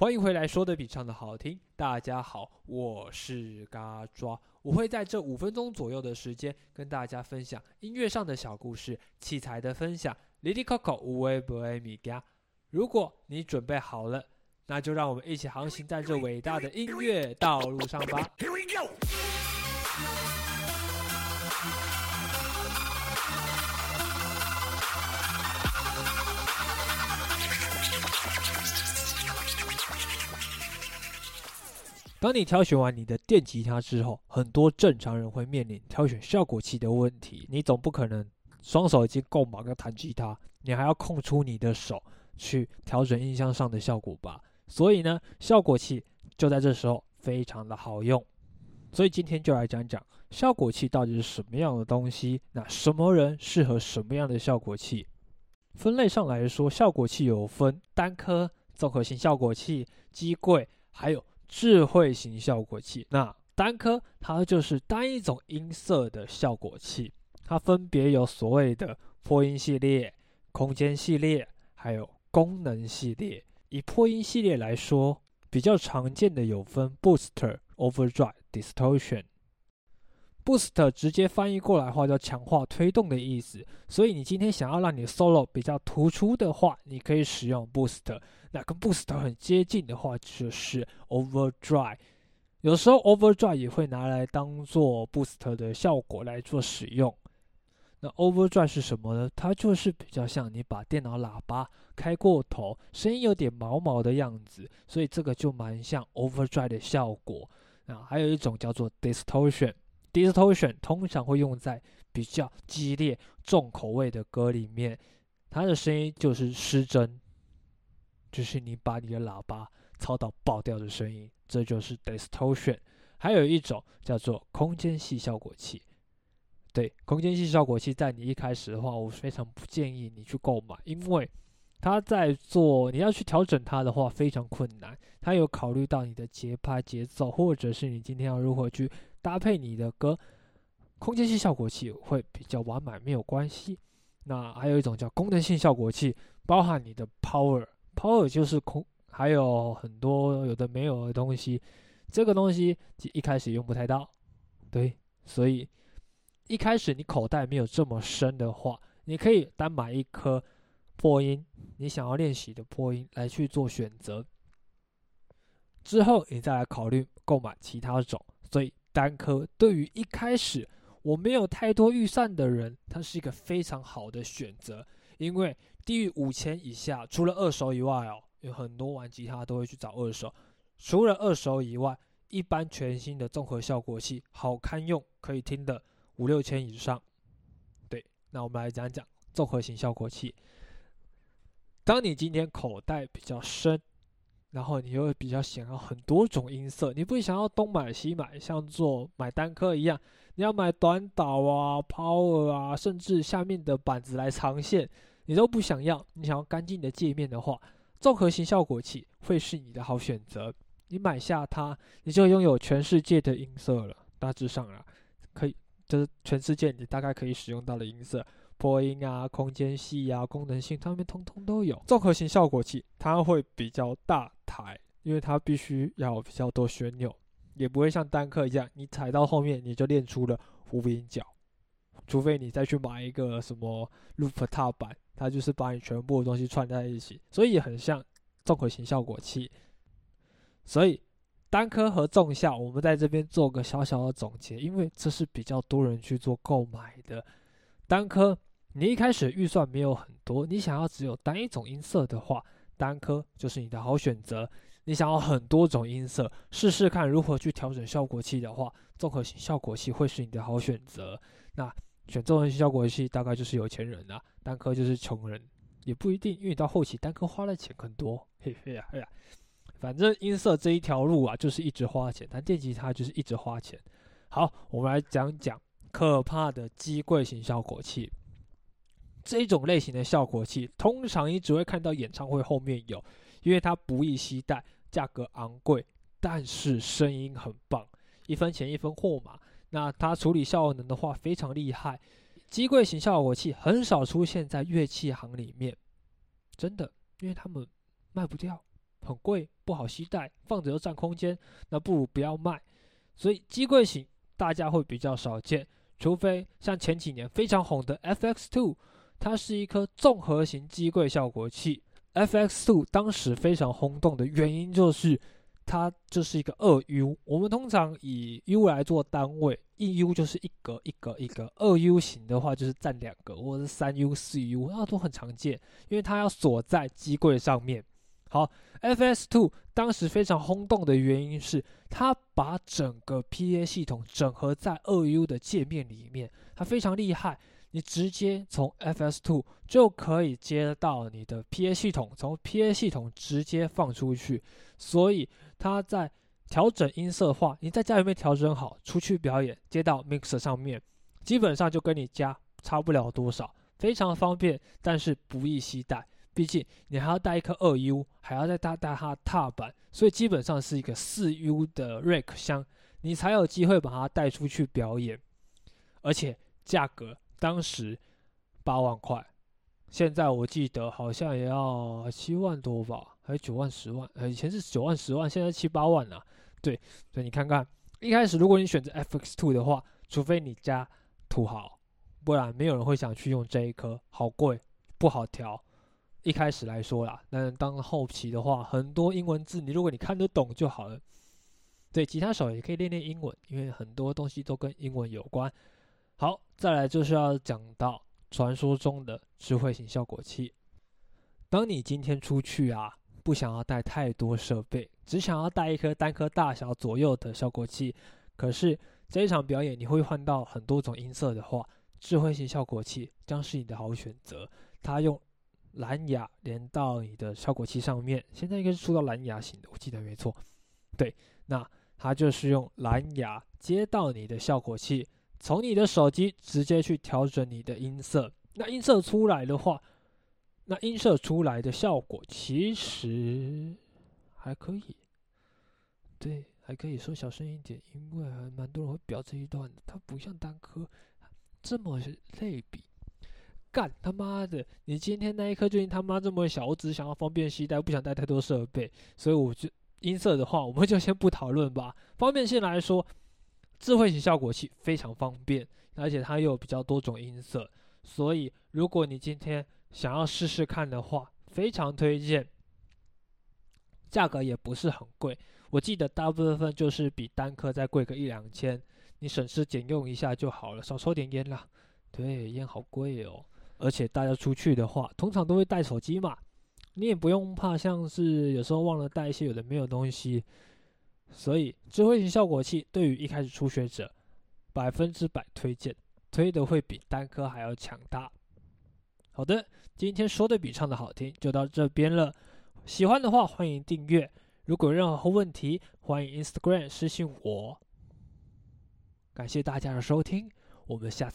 欢迎回来，说的比唱的好听。大家好，我是嘎抓，我会在这五分钟左右的时间跟大家分享音乐上的小故事、器材的分享。Lily Coco 无微不微米家，如果你准备好了，那就让我们一起航行在这伟大的音乐道路上吧。Here we go。当你挑选完你的电吉他之后，很多正常人会面临挑选效果器的问题。你总不可能双手已经够忙要弹吉他，你还要空出你的手去调整音箱上的效果吧？所以呢，效果器就在这时候非常的好用。所以今天就来讲讲效果器到底是什么样的东西，那什么人适合什么样的效果器？分类上来说，效果器有分单颗、综合性效果器、机柜，还有。智慧型效果器，那单颗它就是单一种音色的效果器，它分别有所谓的破音系列、空间系列，还有功能系列。以破音系列来说，比较常见的有分 Booster、Overdrive、Distortion。Boost 直接翻译过来话叫强化推动的意思，所以你今天想要让你 solo 比较突出的话，你可以使用 Boost。那跟 Boost 很接近的话就是 Overdrive。有时候 Overdrive 也会拿来当做 Boost 的效果来做使用。那 Overdrive 是什么呢？它就是比较像你把电脑喇叭开过头，声音有点毛毛的样子，所以这个就蛮像 Overdrive 的效果。啊，还有一种叫做 Distortion。Distortion 通常会用在比较激烈、重口味的歌里面，它的声音就是失真，就是你把你的喇叭操到爆掉的声音，这就是 Distortion。还有一种叫做空间系效果器，对，空间系效果器在你一开始的话，我非常不建议你去购买，因为它在做你要去调整它的话非常困难，它有考虑到你的节拍、节奏，或者是你今天要如何去。搭配你的歌，空间系效果器会比较完满，没有关系。那还有一种叫功能性效果器，包含你的 power，power 就是空，还有很多有的没有的东西。这个东西一开始用不太到，对，所以一开始你口袋没有这么深的话，你可以单买一颗破音，你想要练习的破音来去做选择。之后你再来考虑购买其他种，所以。单颗对于一开始我没有太多预算的人，它是一个非常好的选择。因为低于五千以下，除了二手以外哦，有很多玩吉他都会去找二手。除了二手以外，一般全新的综合效果器，好看用可以听的五六千以上。对，那我们来讲讲综合型效果器。当你今天口袋比较深。然后你又比较想要很多种音色，你不想要东买西买，像做买单科一样，你要买短导啊、power 啊，甚至下面的板子来藏线，你都不想要。你想要干净的界面的话，综合型效果器会是你的好选择。你买下它，你就拥有全世界的音色了。大致上啊，可以就是全世界你大概可以使用到的音色。破音啊，空间系啊，功能性，它们通通都有。综合型效果器，它会比较大台，因为它必须要比较多旋钮，也不会像单颗一样，你踩到后面你就练出了无音脚。除非你再去买一个什么 loop 踏板，它就是把你全部的东西串在一起，所以很像综合型效果器。所以单颗和重效，我们在这边做个小小的总结，因为这是比较多人去做购买的单颗。你一开始预算没有很多，你想要只有单一种音色的话，单颗就是你的好选择。你想要很多种音色，试试看如何去调整效果器的话，综合型效果器会是你的好选择。那选中文效果器大概就是有钱人啊，单颗就是穷人，也不一定，因为到后期单颗花的钱很多。嘿嘿呀嘿呀，反正音色这一条路啊，就是一直花钱，但电吉他就是一直花钱。好，我们来讲讲可怕的机柜型效果器。这一种类型的效果器，通常你只会看到演唱会后面有，因为它不易携带，价格昂贵，但是声音很棒，一分钱一分货嘛。那它处理效能的话非常厉害，机柜型效果器很少出现在乐器行里面，真的，因为他们卖不掉，很贵，不好携带，放着又占空间，那不如不要卖。所以机柜型大家会比较少见，除非像前几年非常红的 FX Two，它是一颗综合型机柜效果器。FX Two 当时非常轰动的原因就是。它就是一个二 U，我们通常以 U 来做单位，一 U 就是一格一格一格，二 U 型的话就是占两格，或者是三 U、四 U，那都很常见，因为它要锁在机柜上面。好，FS Two 当时非常轰动的原因是，它把整个 PA 系统整合在二 U 的界面里面，它非常厉害。你直接从 FS Two 就可以接到你的 PA 系统，从 PA 系统直接放出去，所以它在调整音色话，你在家里面调整好，出去表演接到 Mixer 上面，基本上就跟你家差不了多少，非常方便，但是不易携带，毕竟你还要带一颗二 U，还要再带带它踏板，所以基本上是一个四 U 的 Rack 箱，你才有机会把它带出去表演，而且价格。当时八万块，现在我记得好像也要七万多吧，还是九万、十万？呃，以前是九万、十万，现在七八万了。对，所以你看看，一开始如果你选择 FX Two 的话，除非你家土豪，不然没有人会想去用这一颗，好贵，不好调。一开始来说啦，但当后期的话，很多英文字，你如果你看得懂就好了。对，吉他手也可以练练英文，因为很多东西都跟英文有关。好，再来就是要讲到传说中的智慧型效果器。当你今天出去啊，不想要带太多设备，只想要带一颗单颗大小左右的效果器，可是这一场表演你会换到很多种音色的话，智慧型效果器将是你的好选择。它用蓝牙连到你的效果器上面，现在应该是出到蓝牙型的，我记得没错。对，那它就是用蓝牙接到你的效果器。从你的手机直接去调整你的音色，那音色出来的话，那音色出来的效果其实还可以，对，还可以说小声一点，因为还蛮多人会表这一段的。它不像单颗这么类比，干他妈的！你今天那一颗就他妈这么小，我只想要方便携带，不想带太多设备，所以我就音色的话，我们就先不讨论吧。方便性来说。智慧型效果器非常方便，而且它又有比较多种音色，所以如果你今天想要试试看的话，非常推荐。价格也不是很贵，我记得大部分就是比单颗再贵个一两千，你省吃俭用一下就好了，少抽点烟啦。对，烟好贵哦，而且大家出去的话，通常都会带手机嘛，你也不用怕像是有时候忘了带一些有的没有东西。所以，智慧型效果器对于一开始初学者，百分之百推荐，推的会比单颗还要强大。好的，今天说的比唱的好听，就到这边了。喜欢的话欢迎订阅，如果有任何问题，欢迎 Instagram 私信我。感谢大家的收听，我们下次。